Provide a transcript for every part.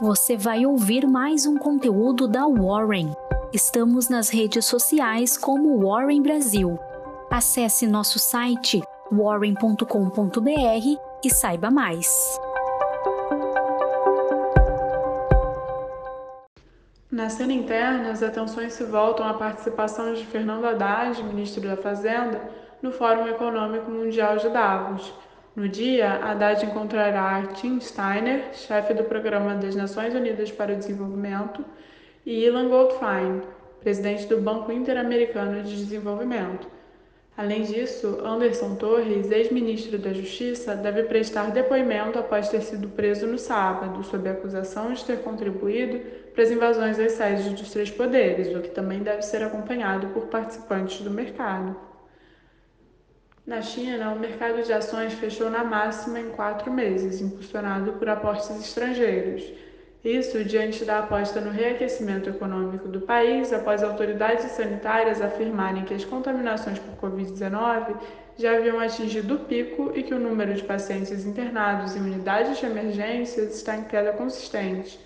você vai ouvir mais um conteúdo da Warren. Estamos nas redes sociais como Warren Brasil. Acesse nosso site warren.com.br e saiba mais. Na cena interna, as atenções se voltam à participação de Fernando Haddad, ministro da Fazenda, no Fórum Econômico Mundial de Davos. No dia, Haddad encontrará Tim Steiner, chefe do Programa das Nações Unidas para o Desenvolvimento, e Ilan Goldfein, presidente do Banco Interamericano de Desenvolvimento. Além disso, Anderson Torres, ex-ministro da Justiça, deve prestar depoimento após ter sido preso no sábado, sob a acusação de ter contribuído para as invasões às sedes dos três poderes, o que também deve ser acompanhado por participantes do mercado. Na China, o mercado de ações fechou na máxima em quatro meses, impulsionado por aportes estrangeiros. Isso diante da aposta no reaquecimento econômico do país, após autoridades sanitárias afirmarem que as contaminações por Covid-19 já haviam atingido o pico e que o número de pacientes internados em unidades de emergências está em queda consistente.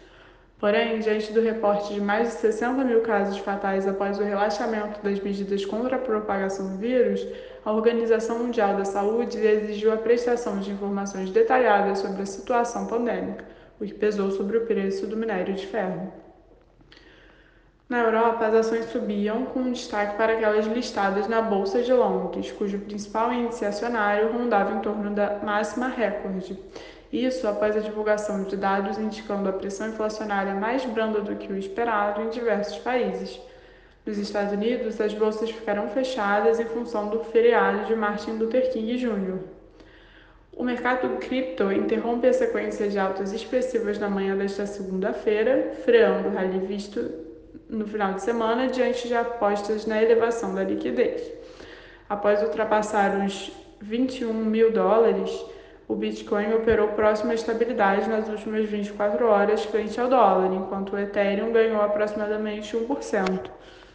Porém, diante do reporte de mais de 60 mil casos fatais após o relaxamento das medidas contra a propagação do vírus, a Organização Mundial da Saúde exigiu a prestação de informações detalhadas sobre a situação pandêmica o que pesou sobre o preço do minério de ferro. Na Europa, as ações subiam, com destaque para aquelas listadas na Bolsa de Londres, cujo principal índice acionário rondava em torno da máxima recorde. Isso após a divulgação de dados indicando a pressão inflacionária mais branda do que o esperado em diversos países. Nos Estados Unidos, as bolsas ficaram fechadas em função do feriado de Martin Luther King Jr. O mercado cripto interrompe a sequência de altas expressivas na manhã desta segunda-feira, freando o rally visto no final de semana diante de apostas na elevação da liquidez. Após ultrapassar os 21 mil dólares, o Bitcoin operou próxima à estabilidade nas últimas 24 horas frente ao dólar, enquanto o Ethereum ganhou aproximadamente 1%.